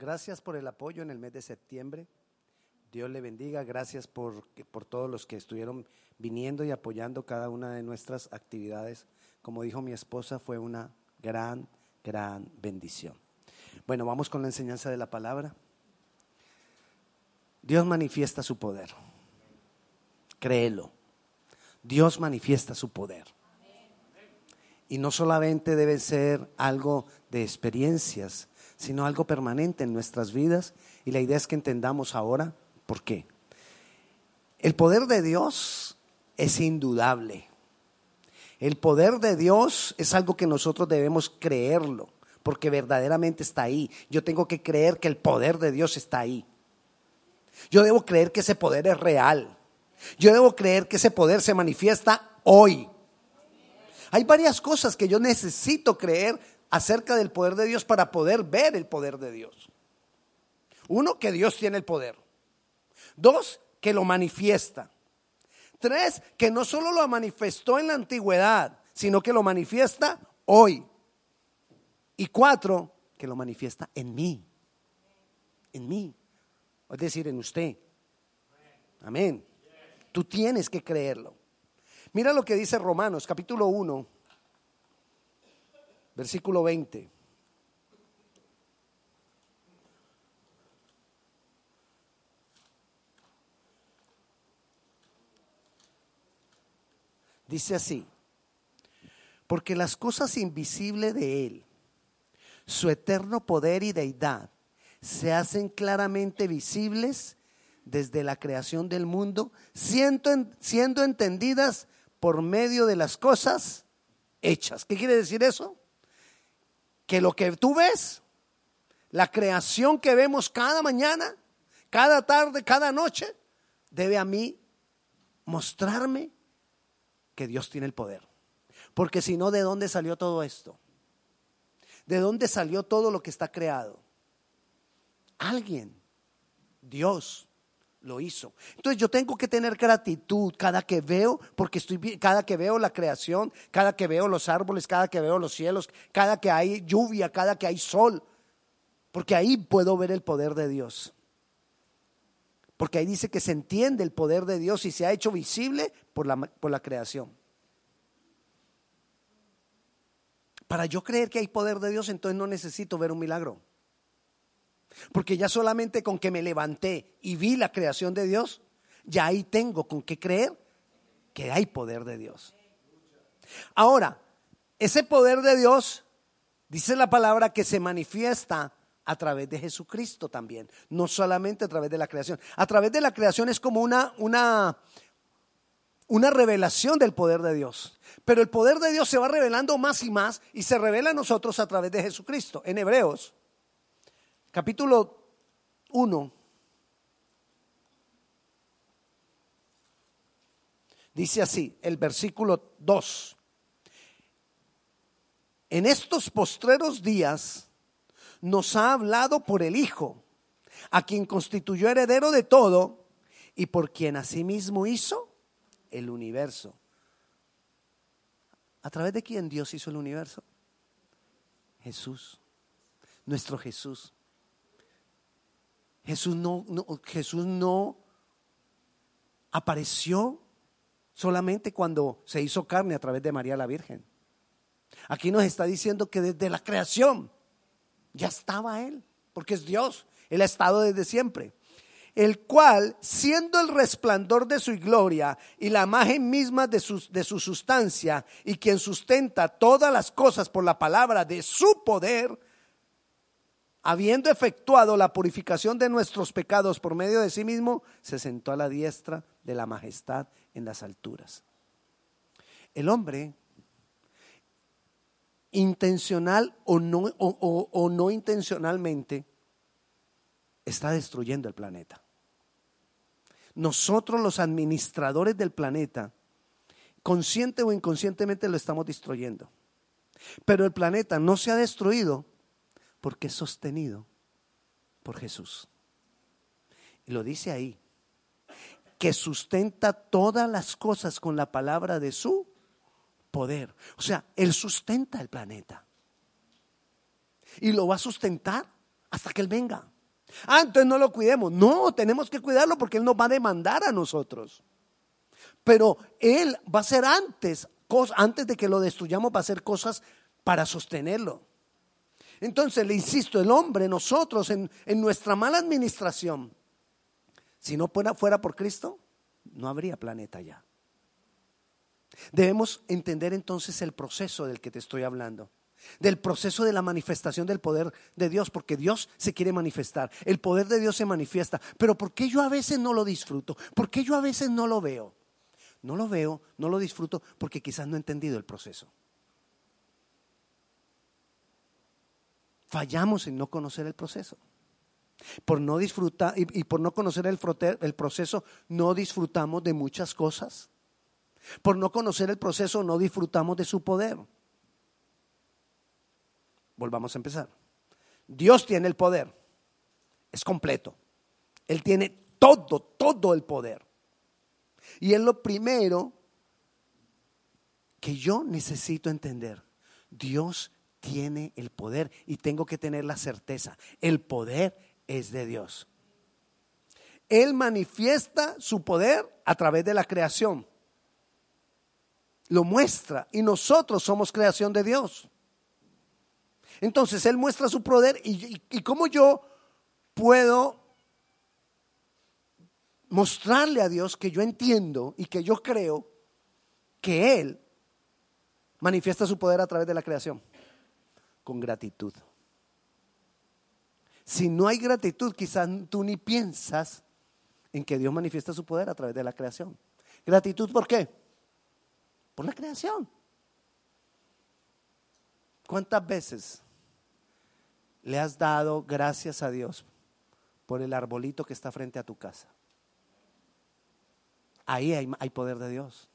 Gracias por el apoyo en el mes de septiembre. Dios le bendiga. Gracias por, por todos los que estuvieron viniendo y apoyando cada una de nuestras actividades. Como dijo mi esposa, fue una gran, gran bendición. Bueno, vamos con la enseñanza de la palabra. Dios manifiesta su poder. Créelo. Dios manifiesta su poder. Y no solamente debe ser algo de experiencias, sino algo permanente en nuestras vidas. Y la idea es que entendamos ahora por qué. El poder de Dios es indudable. El poder de Dios es algo que nosotros debemos creerlo, porque verdaderamente está ahí. Yo tengo que creer que el poder de Dios está ahí. Yo debo creer que ese poder es real. Yo debo creer que ese poder se manifiesta hoy. Hay varias cosas que yo necesito creer acerca del poder de Dios para poder ver el poder de Dios. Uno, que Dios tiene el poder. Dos, que lo manifiesta. Tres, que no solo lo manifestó en la antigüedad, sino que lo manifiesta hoy. Y cuatro, que lo manifiesta en mí. En mí. Es decir, en usted. Amén. Tú tienes que creerlo. Mira lo que dice Romanos capítulo 1, versículo 20. Dice así, porque las cosas invisibles de Él, su eterno poder y deidad, se hacen claramente visibles desde la creación del mundo, siendo, siendo entendidas por medio de las cosas hechas. ¿Qué quiere decir eso? Que lo que tú ves, la creación que vemos cada mañana, cada tarde, cada noche, debe a mí mostrarme que Dios tiene el poder. Porque si no, ¿de dónde salió todo esto? ¿De dónde salió todo lo que está creado? Alguien, Dios, lo hizo. Entonces yo tengo que tener gratitud cada que veo, porque estoy cada que veo la creación, cada que veo los árboles, cada que veo los cielos, cada que hay lluvia, cada que hay sol, porque ahí puedo ver el poder de Dios. Porque ahí dice que se entiende el poder de Dios y se ha hecho visible por la, por la creación. Para yo creer que hay poder de Dios, entonces no necesito ver un milagro. Porque ya solamente con que me levanté y vi la creación de Dios, ya ahí tengo con qué creer que hay poder de Dios. Ahora, ese poder de Dios, dice la palabra que se manifiesta a través de Jesucristo también, no solamente a través de la creación. A través de la creación es como una, una, una revelación del poder de Dios. Pero el poder de Dios se va revelando más y más y se revela a nosotros a través de Jesucristo. En Hebreos capítulo 1, dice así, el versículo 2. En estos postreros días nos ha hablado por el Hijo, a quien constituyó heredero de todo y por quien asimismo hizo el universo. ¿A través de quién Dios hizo el universo? Jesús, nuestro Jesús. Jesús no, Jesús no apareció solamente cuando se hizo carne a través de María la Virgen. Aquí nos está diciendo que desde la creación ya estaba Él, porque es Dios. Él ha estado desde siempre. El cual, siendo el resplandor de su gloria y la imagen misma de su, de su sustancia, y quien sustenta todas las cosas por la palabra de su poder, habiendo efectuado la purificación de nuestros pecados por medio de sí mismo, se sentó a la diestra de la majestad en las alturas. El hombre, intencional o no, o, no intencionalmente, está destruyendo el planeta. Nosotros los administradores del planeta, consciente o inconscientemente lo estamos destruyendo. Pero el planeta no se ha destruido porque es sostenido por Jesús. Y lo dice ahí, que sustenta todas las cosas con la palabra de su poder. O sea, Él sustenta el planeta. Y lo va a sustentar hasta que Él venga. Ah, entonces no lo cuidemos. No, tenemos que cuidarlo porque Él nos va a demandar a nosotros. Pero Él va a hacer antes, antes de que lo destruyamos, va a hacer cosas para sostenerlo. Entonces, le insisto, el hombre, nosotros, en, nuestra mala administración, si no fuera, fuera por Cristo, no habría planeta ya. Debemos entender entonces el proceso del que te estoy hablando del proceso de la manifestación del poder de Dios, porque Dios se quiere manifestar, el poder de Dios se manifiesta, pero ¿por qué yo a veces no lo disfruto? ¿Por qué yo a veces no lo veo? No lo veo, no lo disfruto porque quizás no he entendido el proceso. Fallamos en no conocer el proceso. Por no disfrutar y, por no conocer el, el proceso, no disfrutamos de muchas cosas. Por no conocer el proceso, no disfrutamos de su poder. Volvamos a empezar. Dios tiene el poder. Es completo. Él tiene todo, todo el poder. Y es lo primero que yo necesito entender. Dios tiene el poder y tengo que tener la certeza. El poder es de Dios. Él manifiesta su poder a través de la creación. Lo muestra y nosotros somos creación de Dios. Entonces Él muestra su poder y, cómo yo puedo mostrarle a Dios que yo entiendo y que yo creo que Él manifiesta su poder a través de la creación con gratitud. Si no hay gratitud, quizás tú ni piensas en que Dios manifiesta su poder a través de la creación. Gratitud, ¿por qué? Por la creación. ¿Cuántas veces le has dado gracias a Dios por el arbolito que está frente a tu casa? Ahí hay, poder de Dios.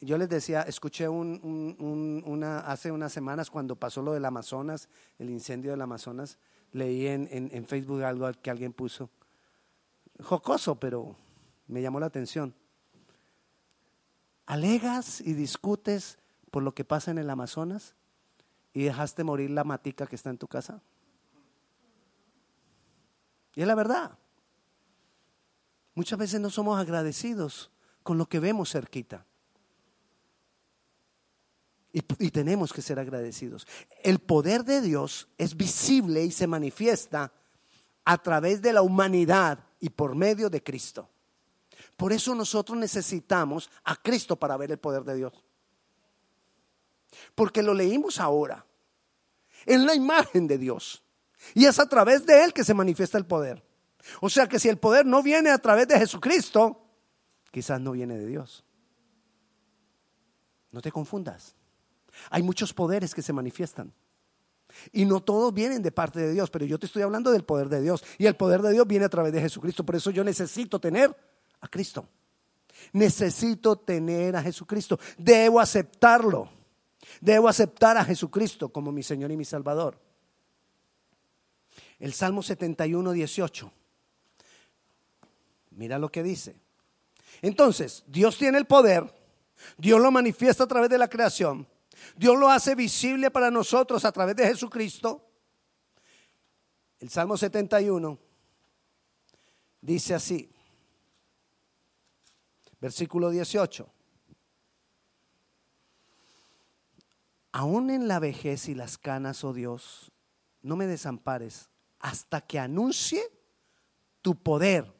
Yo les decía, escuché una, hace unas semanas cuando pasó lo del Amazonas, el incendio del Amazonas, leí en, en Facebook algo que alguien puso. Jocoso, pero me llamó la atención. Alegas y discutes por lo que pasa en el Amazonas y dejaste morir la matica que está en tu casa. Y es la verdad. Muchas veces no somos agradecidos con lo que vemos cerquita. Y, tenemos que ser agradecidos. El poder de Dios es visible y se manifiesta a través de la humanidad y por medio de Cristo. Por eso nosotros necesitamos a Cristo para ver el poder de Dios. Porque lo leímos ahora en la imagen de Dios. Y es a través de Él que se manifiesta el poder. O sea que si el poder no viene a través de Jesucristo, quizás no viene de Dios. No te confundas. Hay muchos poderes que se manifiestan. Y no todos vienen de parte de Dios, pero yo te estoy hablando del poder de Dios. Y el poder de Dios viene a través de Jesucristo. Por eso yo necesito tener a Cristo. Necesito tener a Jesucristo. Debo aceptarlo. Debo aceptar a Jesucristo como mi Señor y mi Salvador. El Salmo 71, 18. Mira lo que dice. Entonces, Dios tiene el poder, Dios lo manifiesta a través de la creación, Dios lo hace visible para nosotros a través de Jesucristo. El Salmo 71 dice así, versículo 18. aún en la vejez y las canas, oh Dios, no me desampares hasta que anuncie tu poder.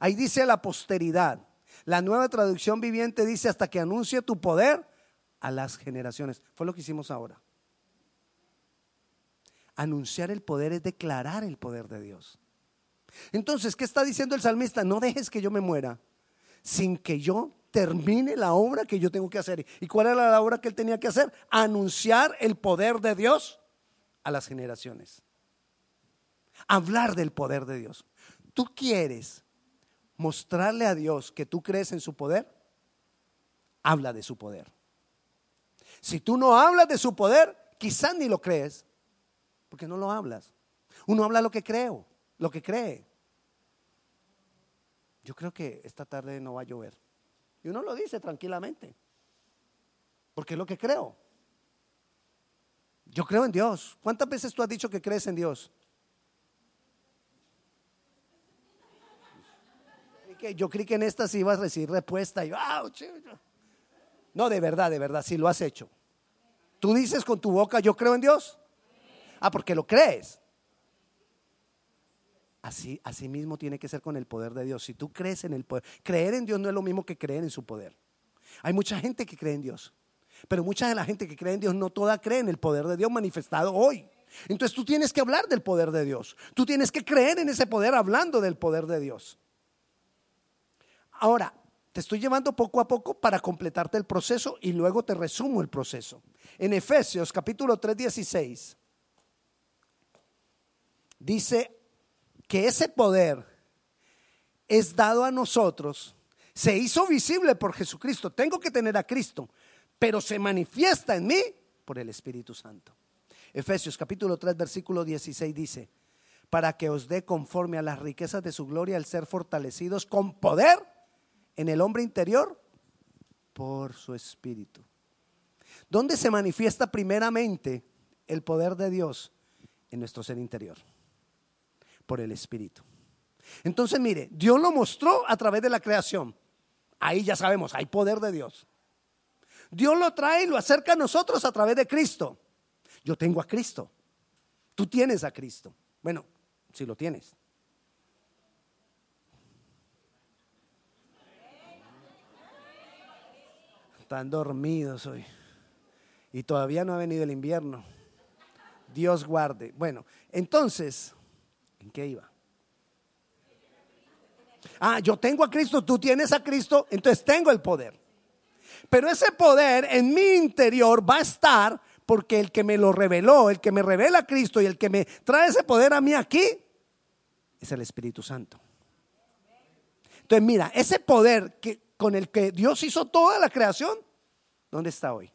Ahí dice la posteridad. La nueva traducción viviente dice hasta que anuncie tu poder a las generaciones. Fue lo que hicimos ahora. Anunciar el poder es declarar el poder de Dios. Entonces, ¿qué está diciendo el salmista? No dejes que yo me muera sin que yo termine la obra que yo tengo que hacer. ¿Y cuál era la obra que él tenía que hacer? Anunciar el poder de Dios a las generaciones. Hablar del poder de Dios. ¿Tú quieres mostrarle a Dios que tú crees en su poder? Habla de su poder. Si tú no hablas de su poder, quizás ni lo crees, porque no lo hablas. Uno habla lo que creo, lo que cree. Yo creo que esta tarde no va a llover. Y uno lo dice tranquilamente, porque es lo que creo. Yo creo en Dios. ¿Cuántas veces tú has dicho que crees en Dios? Yo creí que en esta sí ibas a recibir respuesta. Y, no, de verdad, de verdad, sí lo has hecho. Tú dices con tu boca, yo creo en Dios. Ah, porque lo crees. Así, así mismo tiene que ser con el poder de Dios. Si tú crees en el poder, creer en Dios no es lo mismo que creer en su poder. Hay mucha gente que cree en Dios, pero mucha de la gente que cree en Dios no toda cree en el poder de Dios manifestado hoy. Entonces tú tienes que hablar del poder de Dios. Tú tienes que creer en ese poder hablando del poder de Dios. Ahora, te estoy llevando poco a poco para completarte el proceso y luego te resumo el proceso. En Efesios capítulo 3, 16, dice que ese poder es dado a nosotros, se hizo visible por Jesucristo. Tengo que tener a Cristo, pero se manifiesta en mí por el Espíritu Santo. Efesios capítulo 3, versículo 16 dice, para que os dé conforme a las riquezas de su gloria el ser fortalecidos con poder en el hombre interior por su Espíritu. ¿Dónde se manifiesta primeramente el poder de Dios? En nuestro ser interior, por el Espíritu. Entonces, mire, Dios lo mostró a través de la creación. Ahí ya sabemos, hay poder de Dios. Dios lo trae y lo acerca a nosotros a través de Cristo. Yo tengo a Cristo. Tú tienes a Cristo. Bueno, si lo tienes. Están dormidos hoy. Y todavía no ha venido el invierno. Dios guarde. Bueno, entonces, ¿en qué iba? Ah, yo tengo a Cristo, tú tienes a Cristo, entonces tengo el poder. Pero ese poder en mi interior va a estar porque el que me lo reveló, el que me revela a Cristo y el que me trae ese poder a mí aquí, es el Espíritu Santo. Entonces, mira, ese poder que, con el que Dios hizo toda la creación, ¿dónde está hoy?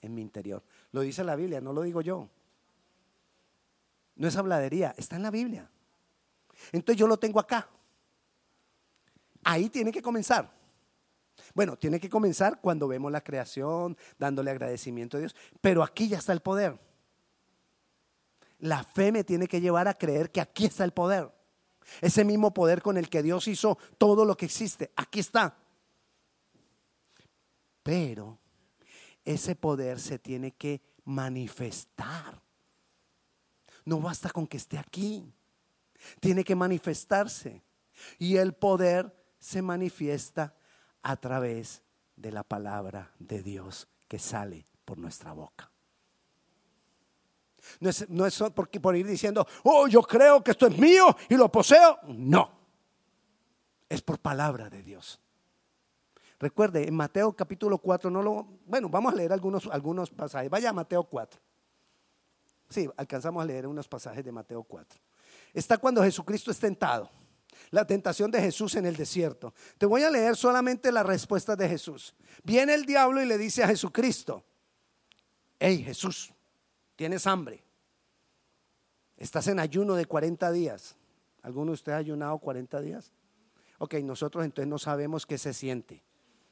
En mi interior. Lo dice la Biblia, no lo digo yo. No es habladería, está en la Biblia. Entonces yo lo tengo acá. Ahí tiene que comenzar. Bueno, tiene que comenzar cuando vemos la creación, dándole agradecimiento a Dios, pero aquí ya está el poder. La fe me tiene que llevar a creer que aquí está el poder. Ese mismo poder con el que Dios hizo todo lo que existe, aquí está. Pero ese poder se tiene que manifestar. No basta con que esté aquí. Tiene que manifestarse. Y el poder se manifiesta a través de la palabra de Dios que sale por nuestra boca. No es, no es por ir diciendo, oh, yo creo que esto es mío y lo poseo. No, es por palabra de Dios. Recuerde, en Mateo capítulo 4, no lo, bueno, vamos a leer algunos, algunos pasajes. Vaya a Mateo 4. Sí, alcanzamos a leer unos pasajes de Mateo 4. Está cuando Jesucristo es tentado la tentación de Jesús en el desierto. Te voy a leer solamente la respuesta de Jesús. Viene el diablo y le dice a Jesucristo, hey Jesús, tienes hambre. Estás en ayuno de 40 días. ¿Alguno de ustedes ha ayunado 40 días? Ok, nosotros entonces no sabemos qué se siente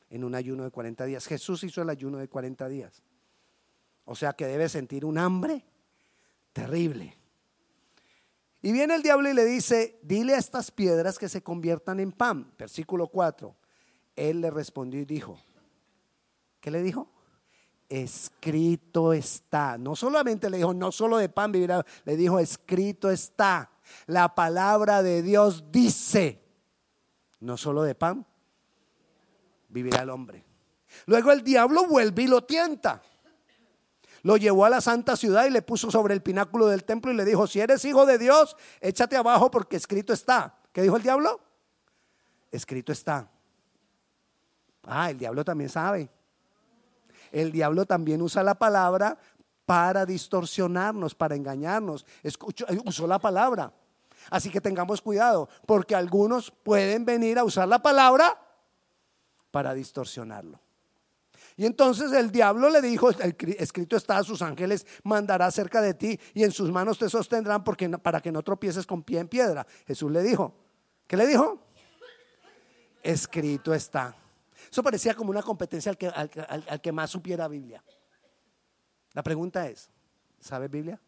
en un ayuno de 40 días. Jesús hizo el ayuno de 40 días. O sea que debe sentir un hambre terrible. Y viene el diablo y le dice, dile a estas piedras que se conviertan en pan. Versículo 4. Él le respondió y dijo, ¿qué le dijo? Escrito está. No solamente le dijo, no solo de pan vivirá, le dijo, escrito está. La palabra de Dios dice, no solo de pan vivirá el hombre. Luego el diablo vuelve y lo tienta. Lo llevó a la santa ciudad y le puso sobre el pináculo del templo y le dijo, si eres hijo de Dios, échate abajo porque escrito está. ¿Qué dijo el diablo? Escrito está. Ah, el diablo también sabe. El diablo también usa la palabra para distorsionarnos, para engañarnos. Escucho, eh, usó la palabra. Así que tengamos cuidado, porque algunos pueden venir a usar la palabra para distorsionarlo. Y entonces el diablo le dijo, escrito está, sus ángeles mandará cerca de ti y en sus manos te sostendrán porque, para que no tropieces con pie en piedra. Jesús le dijo, ¿qué le dijo? Escrito está. Eso parecía como una competencia al que, al que más supiera Biblia. La pregunta es, ¿Sabe Biblia?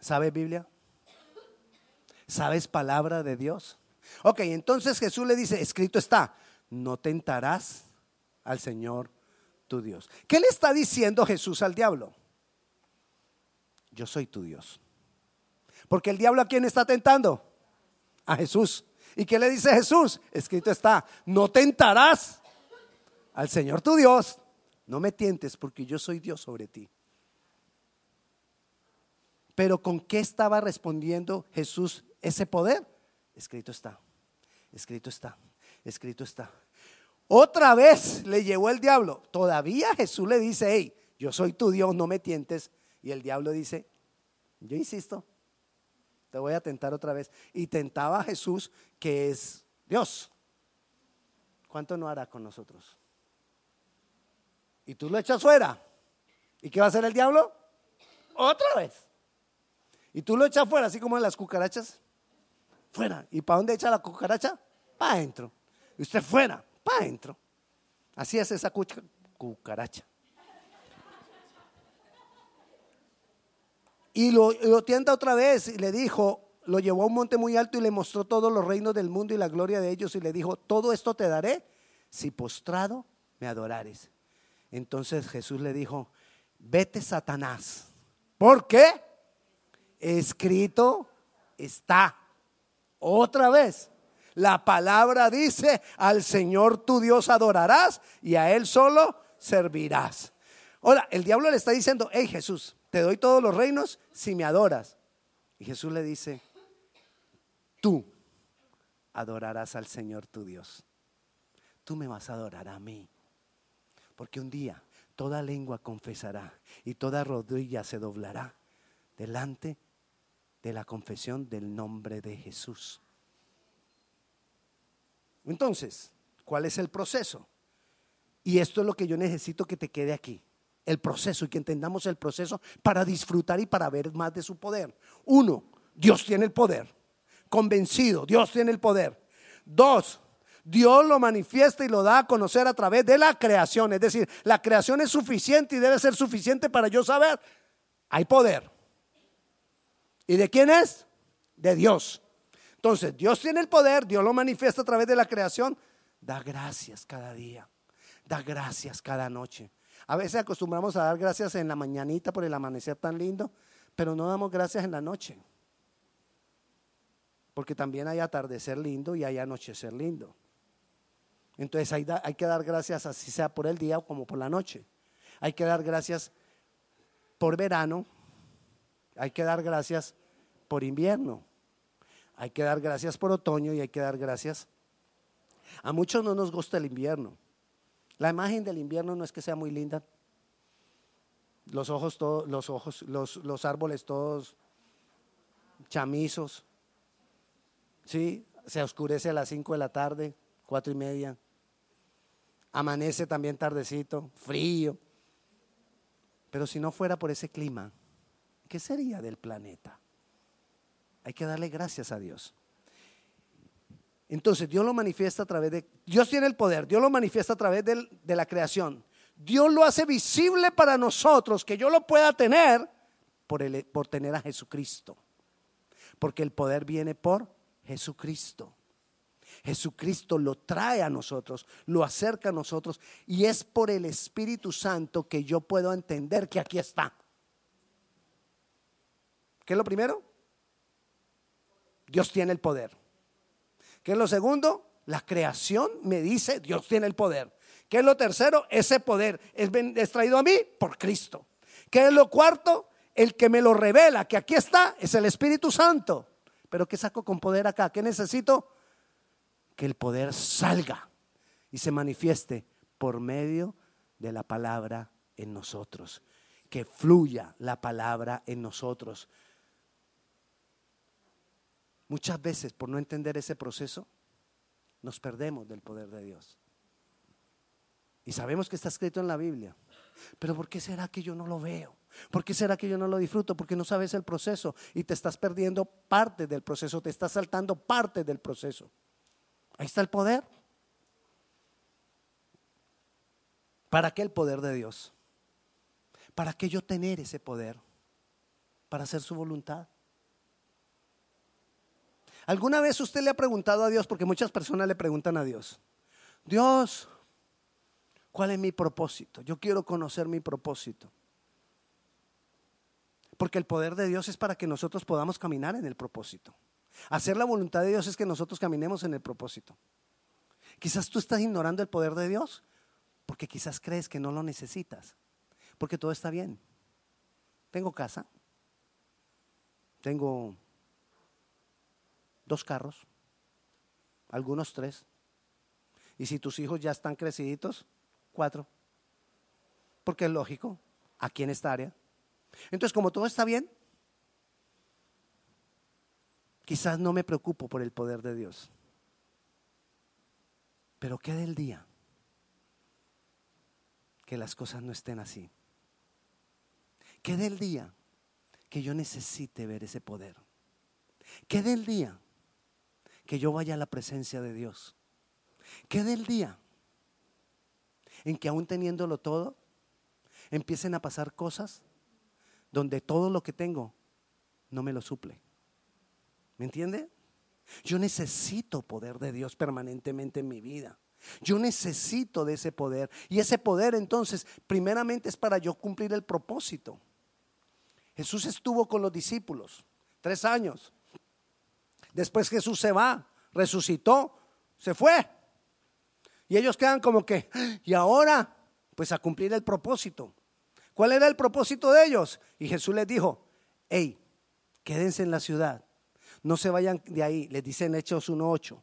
¿Sabes Biblia? ¿Sabes palabra de Dios? Ok, entonces Jesús le dice, escrito está, no tentarás al Señor tu Dios. ¿Qué le está diciendo Jesús al diablo? Yo soy tu Dios. Porque el diablo a quién está tentando? A Jesús. ¿Y qué le dice Jesús? Escrito está, no tentarás al Señor tu Dios. No me tientes porque yo soy Dios sobre ti. Pero ¿con qué estaba respondiendo Jesús ese poder? Escrito está, escrito está, escrito está. Otra vez le llevó el diablo. Todavía Jesús le dice, hey, yo soy tu Dios, no me tientes. Y el diablo dice, yo insisto, te voy a tentar otra vez. Y tentaba a Jesús, que es Dios. ¿Cuánto no hará con nosotros? Y tú lo echas fuera. ¿Y qué va a hacer el diablo? Otra vez. Y tú lo echas fuera, así como en las cucarachas. Fuera. ¿Y para dónde echa la cucaracha? Para adentro. Y usted fuera, para adentro. Así es esa cucaracha. Y lo, lo tienta otra vez y le dijo, lo llevó a un monte muy alto y le mostró todos los reinos del mundo y la gloria de ellos y le dijo, todo esto te daré si postrado me adorares. Entonces Jesús le dijo, vete Satanás. ¿Por qué? Escrito está. Otra vez. La palabra dice, al Señor tu Dios adorarás y a Él solo servirás. Ahora, el diablo le está diciendo, hey Jesús, te doy todos los reinos si me adoras. Y Jesús le dice, tú adorarás al Señor tu Dios. Tú me vas a adorar a mí. Porque un día toda lengua confesará y toda rodilla se doblará delante de la confesión del nombre de Jesús. Entonces, ¿cuál es el proceso? Y esto es lo que yo necesito que te quede aquí el proceso y que entendamos el proceso para disfrutar y para ver más de su poder. Uno, Dios tiene el poder. Convencido, Dios tiene el poder. Dos, Dios lo manifiesta y lo da a conocer a través de la creación. Es decir, la creación es suficiente y debe ser suficiente para yo saber, hay poder. ¿Y de quién es? De Dios. Entonces, Dios tiene el poder, Dios lo manifiesta a través de la creación. Da gracias cada día. Da gracias cada noche. A veces acostumbramos a dar gracias en la mañanita por el amanecer tan lindo, pero no damos gracias en la noche. Porque también hay atardecer lindo y hay anochecer lindo. Entonces hay, que dar gracias así sea por el día como por la noche. Hay que dar gracias por verano. Hay que dar gracias por invierno. Hay que dar gracias por otoño y hay que dar gracias. A muchos no nos gusta el invierno. La imagen del invierno no es que sea muy linda. Los ojos, todos, los ojos, los, los árboles todos chamizos. Sí, se oscurece a las 5 de la tarde, cuatro y media. Amanece también tardecito, frío. Pero si no fuera por ese clima, ¿qué sería del planeta? Hay que darle gracias a Dios. Entonces Dios lo manifiesta a través de... Dios tiene el poder, Dios lo manifiesta a través de, la creación. Dios lo hace visible para nosotros, que yo lo pueda tener por, el, por tener a Jesucristo. Porque el poder viene por Jesucristo. Jesucristo lo trae a nosotros, lo acerca a nosotros y es por el Espíritu Santo que yo puedo entender que aquí está. ¿Qué es lo primero? Dios tiene el poder. ¿Qué es lo segundo? La creación me dice, Dios tiene el poder. ¿Qué es lo tercero? Ese poder es, traído a mí por Cristo. ¿Qué es lo cuarto? El que me lo revela, que aquí está, es el Espíritu Santo. Pero ¿qué saco con poder acá? ¿Qué necesito? Que el poder salga y se manifieste por medio de la palabra en nosotros. Que fluya la palabra en nosotros. Muchas veces, por no entender ese proceso, nos perdemos del poder de Dios. Y sabemos que está escrito en la Biblia. Pero ¿por qué será que yo no lo veo? ¿Por qué será que yo no lo disfruto? Porque no sabes el proceso y te estás perdiendo parte del proceso, te estás saltando parte del proceso. Ahí está el poder. ¿Para qué el poder de Dios? ¿Para qué yo tener ese poder? Para hacer su voluntad. ¿Alguna vez usted le ha preguntado a Dios, porque muchas personas le preguntan a Dios, Dios, ¿cuál es mi propósito? Yo quiero conocer mi propósito. Porque el poder de Dios es para que nosotros podamos caminar en el propósito. Hacer la voluntad de Dios es que nosotros caminemos en el propósito. Quizás tú estás ignorando el poder de Dios porque quizás crees que no lo necesitas, porque todo está bien. Tengo casa, tengo dos carros, algunos tres. Y si tus hijos ya están creciditos, cuatro. Porque es lógico, aquí en esta área. Entonces, como todo está bien, quizás no me preocupo por el poder de Dios. Pero ¿qué del día? Que las cosas no estén así. ¿Qué del día que yo necesite ver ese poder? ¿Qué del día que yo vaya a la presencia de Dios. ¿Qué del día en que aún teniéndolo todo, empiecen a pasar cosas donde todo lo que tengo no me lo suple? ¿Me entiende? Yo necesito poder de Dios permanentemente en mi vida. Yo necesito de ese poder. Y ese poder entonces, primeramente es para yo cumplir el propósito. Jesús estuvo con los discípulos tres años. Después Jesús se va, resucitó, se fue. Y ellos quedan como que, y ahora, pues a cumplir el propósito. ¿Cuál era el propósito de ellos? Y Jesús les dijo, hey, quédense en la ciudad, no se vayan de ahí, les dice en Hechos 1.8,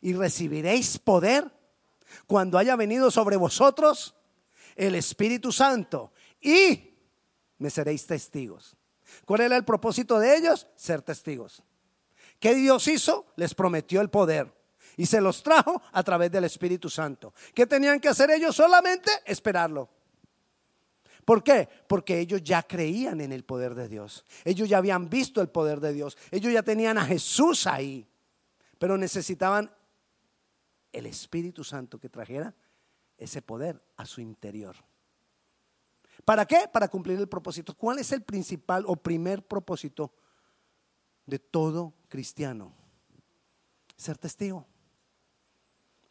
y recibiréis poder cuando haya venido sobre vosotros el Espíritu Santo y me seréis testigos. ¿Cuál era el propósito de ellos? Ser testigos. ¿Qué Dios hizo? Les prometió el poder y se los trajo a través del Espíritu Santo. ¿Qué tenían que hacer ellos? Solamente esperarlo. ¿Por qué? Porque ellos ya creían en el poder de Dios. Ellos ya habían visto el poder de Dios. Ellos ya tenían a Jesús ahí. Pero necesitaban el Espíritu Santo que trajera ese poder a su interior. ¿Para qué? Para cumplir el propósito. ¿Cuál es el principal o primer propósito de todo cristiano. Ser testigo.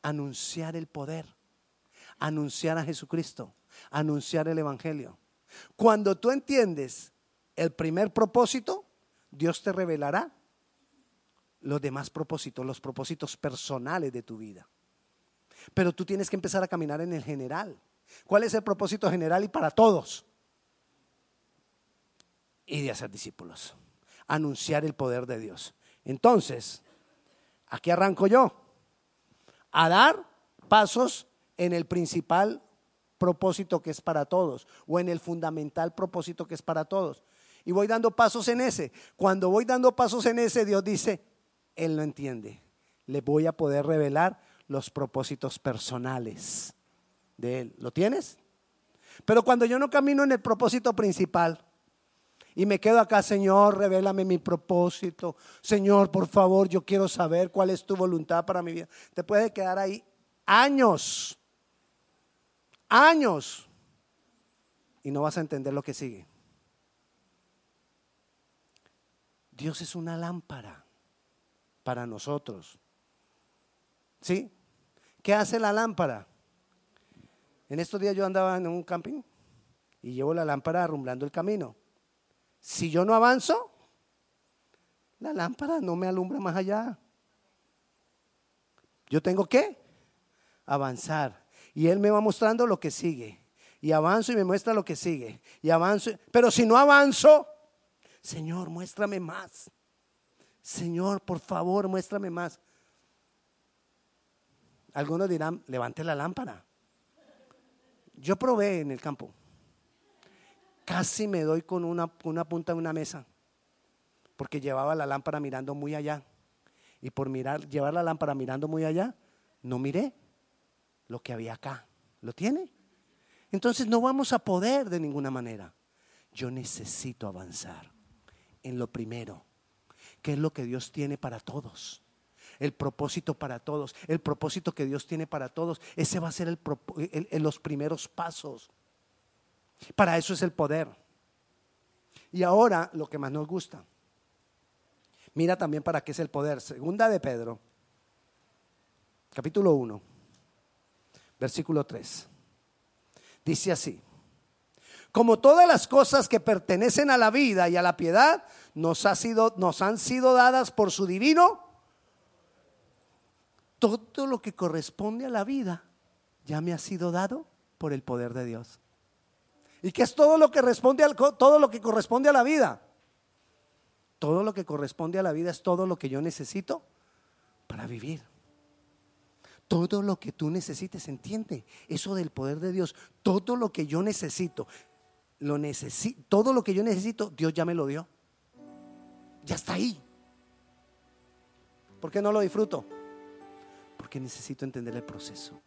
Anunciar el poder. Anunciar a Jesucristo. Anunciar el Evangelio. Cuando tú entiendes el primer propósito, Dios te revelará los demás propósitos, los propósitos personales de tu vida. Pero tú tienes que empezar a caminar en el general. ¿Cuál es el propósito general y para todos? Y de hacer discípulos anunciar el poder de Dios. Entonces, aquí arranco yo, a dar pasos en el principal propósito que es para todos, o en el fundamental propósito que es para todos. Y voy dando pasos en ese. Cuando voy dando pasos en ese, Dios dice, Él lo entiende. Le voy a poder revelar los propósitos personales de Él. ¿Lo tienes? Pero cuando yo no camino en el propósito principal, y me quedo acá, Señor, revélame mi propósito. Señor, por favor, yo quiero saber cuál es tu voluntad para mi vida. Te puede quedar ahí años, años, y no vas a entender lo que sigue. Dios es una lámpara para nosotros. ¿Sí? ¿Qué hace la lámpara? En estos días yo andaba en un camping y llevo la lámpara arrumblando el camino. Si yo no avanzo, la lámpara no me alumbra más allá. Yo tengo que avanzar. Y Él me va mostrando lo que sigue. Y avanzo y me muestra lo que sigue. Y avanzo. Pero si no avanzo, Señor, muéstrame más. Señor, por favor, muéstrame más. Algunos dirán, levante la lámpara. Yo probé en el campo casi me doy con una, punta de una mesa, porque llevaba la lámpara mirando muy allá. Y por mirar, llevar la lámpara mirando muy allá, no miré lo que había acá. ¿Lo tiene? Entonces no vamos a poder de ninguna manera. Yo necesito avanzar en lo primero, que es lo que Dios tiene para todos. El propósito para todos, el propósito que Dios tiene para todos, ese va a ser el, los primeros pasos. Para eso es el poder. Y ahora lo que más nos gusta. Mira también para qué es el poder. Segunda de Pedro, capítulo 1, versículo 3. Dice así. Como todas las cosas que pertenecen a la vida y a la piedad nos, ha sido, nos han sido dadas por su divino, todo lo que corresponde a la vida ya me ha sido dado por el poder de Dios. ¿Y qué es todo lo que responde al, todo lo que corresponde a la vida? Todo lo que corresponde a la vida es todo lo que yo necesito para vivir. Todo lo que tú necesites, entiende eso del poder de Dios. Todo lo que yo necesito, lo necesito, todo lo que yo necesito, Dios ya me lo dio. Ya está ahí. ¿Por qué no lo disfruto? Porque necesito entender el proceso.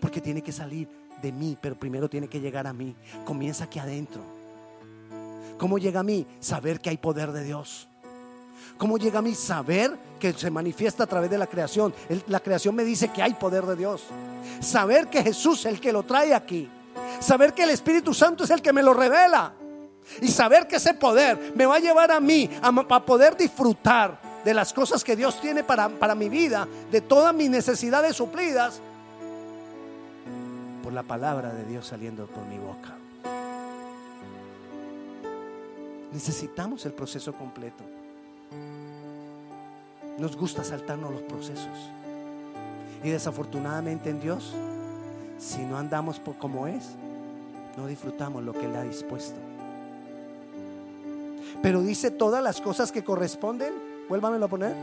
Porque tiene que salir de mí, pero primero tiene que llegar a mí. Comienza aquí adentro. ¿Cómo llega a mí? Saber que hay poder de Dios. ¿Cómo llega a mí? Saber que se manifiesta a través de la creación. la creación me dice que hay poder de Dios. Saber que Jesús es el que lo trae aquí. Saber que el Espíritu Santo es el que me lo revela. Y saber que ese poder me va a llevar a mí a, poder disfrutar de las cosas que Dios tiene para, para mi vida, de todas mis necesidades suplidas por la palabra de Dios saliendo por mi boca. Necesitamos el proceso completo. Nos gusta saltarnos los procesos. Y desafortunadamente en Dios, si no andamos como es, no disfrutamos lo que Él ha dispuesto. Pero dice todas las cosas que corresponden, vuélvamelo a poner.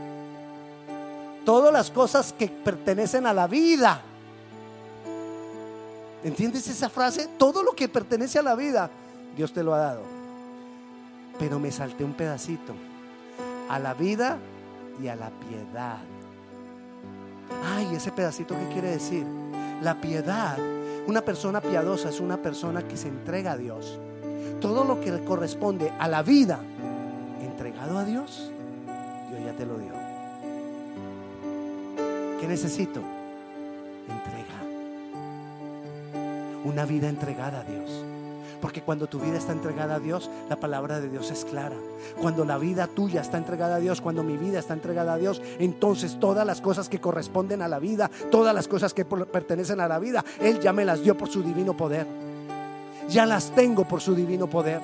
Todas las cosas que pertenecen a la vida ¿Entiendes esa frase? Todo lo que pertenece a la vida, Dios te lo ha dado. Pero me salté un pedacito. A la vida y a la piedad. Ay, ese pedacito, ¿qué quiere decir? La piedad, una persona piadosa es una persona que se entrega a Dios. Todo lo que corresponde a la vida entregado a Dios, Dios ya te lo dio. ¿Qué necesito? Entrega una vida entregada a Dios. Porque cuando tu vida está entregada a Dios, la palabra de Dios es clara. Cuando la vida tuya está entregada a Dios, cuando mi vida está entregada a Dios, entonces todas las cosas que corresponden a la vida, todas las cosas que pertenecen a la vida, Él ya me las dio por su divino poder. Ya las tengo por su divino poder.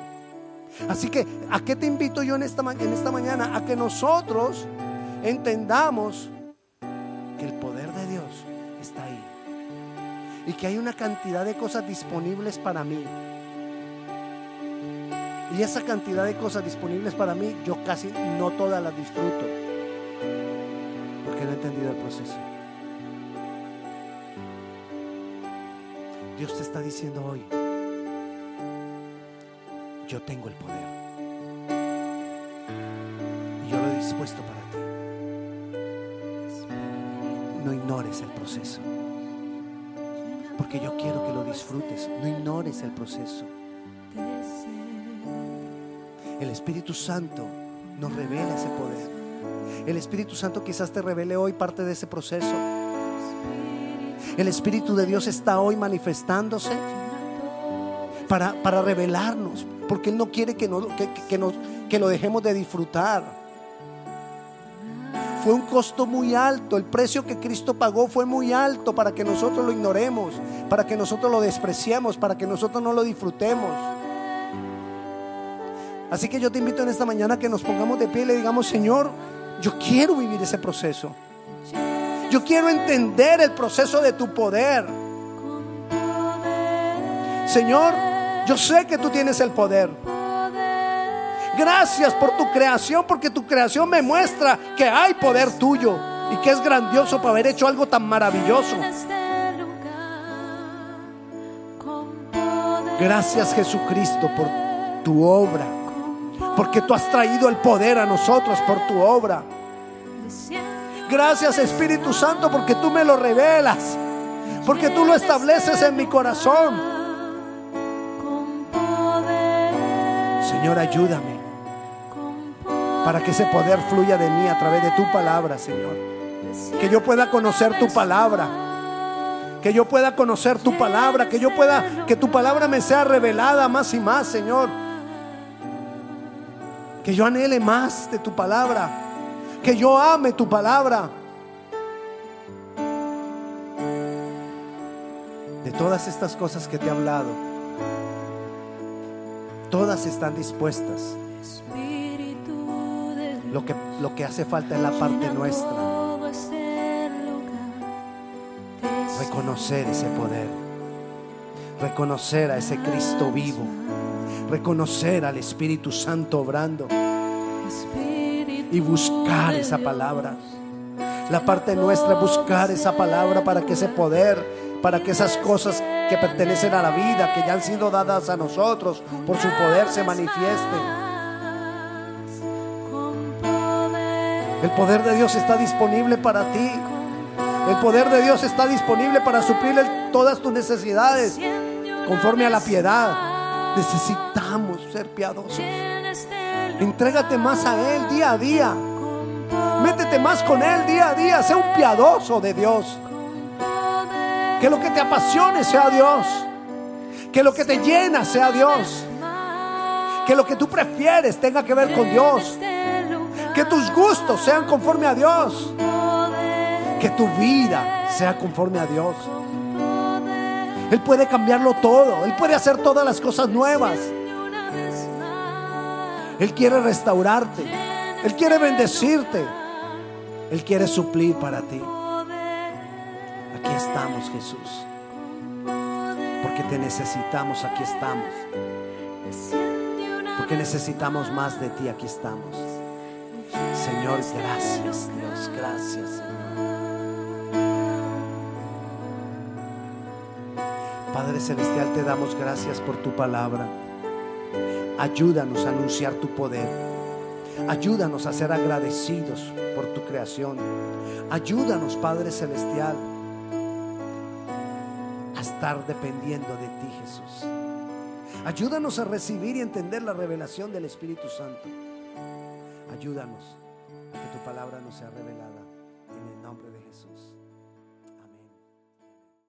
Así que, ¿a qué te invito yo en esta, en esta mañana? A que nosotros entendamos que el poder y que hay una cantidad de cosas disponibles para mí. Y esa cantidad de cosas disponibles para mí, yo casi no todas las disfruto, porque no he entendido el proceso. Dios te está diciendo hoy, yo tengo el poder. Y yo lo he dispuesto para ti. No ignores el proceso. Porque yo quiero que lo disfrutes. No ignores el proceso. El Espíritu Santo nos revela ese poder. El Espíritu Santo quizás te revele hoy parte de ese proceso. El Espíritu de Dios está hoy manifestándose para, para revelarnos, porque Él no quiere que, no, que, nos, que lo dejemos de disfrutar. Fue un costo muy alto. El precio que Cristo pagó fue muy alto para que nosotros lo ignoremos, para que nosotros lo despreciemos, para que nosotros no lo disfrutemos. Así que yo te invito en esta mañana a que nos pongamos de pie y le digamos, Señor, yo quiero vivir ese proceso. Yo quiero entender el proceso de tu poder. Señor, yo sé que tú tienes el poder. Gracias por tu creación, porque tu creación me muestra que hay poder tuyo y que es grandioso para haber hecho algo tan maravilloso. Gracias Jesucristo por tu obra, porque tú has traído el poder a nosotros por tu obra. Gracias Espíritu Santo porque tú me lo revelas, porque tú lo estableces en mi corazón. Señor, ayúdame para que ese poder fluya de mí a través de tu palabra, Señor. Que yo pueda conocer tu palabra. Que yo pueda conocer tu palabra, que yo pueda, que tu palabra me sea revelada más y más, Señor. Que yo anhele más de tu palabra, que yo ame tu palabra. De todas estas cosas que te he hablado, todas están dispuestas. Lo que, lo que hace falta es la parte nuestra. Reconocer ese poder. Reconocer a ese Cristo vivo. Reconocer al Espíritu Santo obrando. Y buscar esa palabra. La parte nuestra es buscar esa palabra para que ese poder, para que esas cosas que pertenecen a la vida, que ya han sido dadas a nosotros, por su poder se manifiesten. El poder de Dios está disponible para ti. El poder de Dios está disponible para suplir todas tus necesidades conforme a la piedad. Necesitamos ser piadosos. Entrégate más a Él día a día. Métete más con Él día a día. Sé un piadoso de Dios. Que lo que te apasione sea Dios. Que lo que te llena sea Dios. Que lo que tú prefieres tenga que ver con Dios. Que tus gustos sean conforme a Dios. Que tu vida sea conforme a Dios. Él puede cambiarlo todo. Él puede hacer todas las cosas nuevas. Él quiere restaurarte. Él quiere bendecirte. Él quiere suplir para ti. Aquí estamos, Jesús. Porque te necesitamos, aquí estamos. Porque necesitamos más de ti, aquí estamos. Señor, gracias Dios, gracias. Padre Celestial, te damos gracias por tu palabra. Ayúdanos a anunciar tu poder. Ayúdanos a ser agradecidos por tu creación. Ayúdanos, Padre Celestial, a estar dependiendo de ti, Jesús. Ayúdanos a recibir y entender la revelación del Espíritu Santo. Ayúdanos a que tu palabra nos sea revelada en el nombre de Jesús.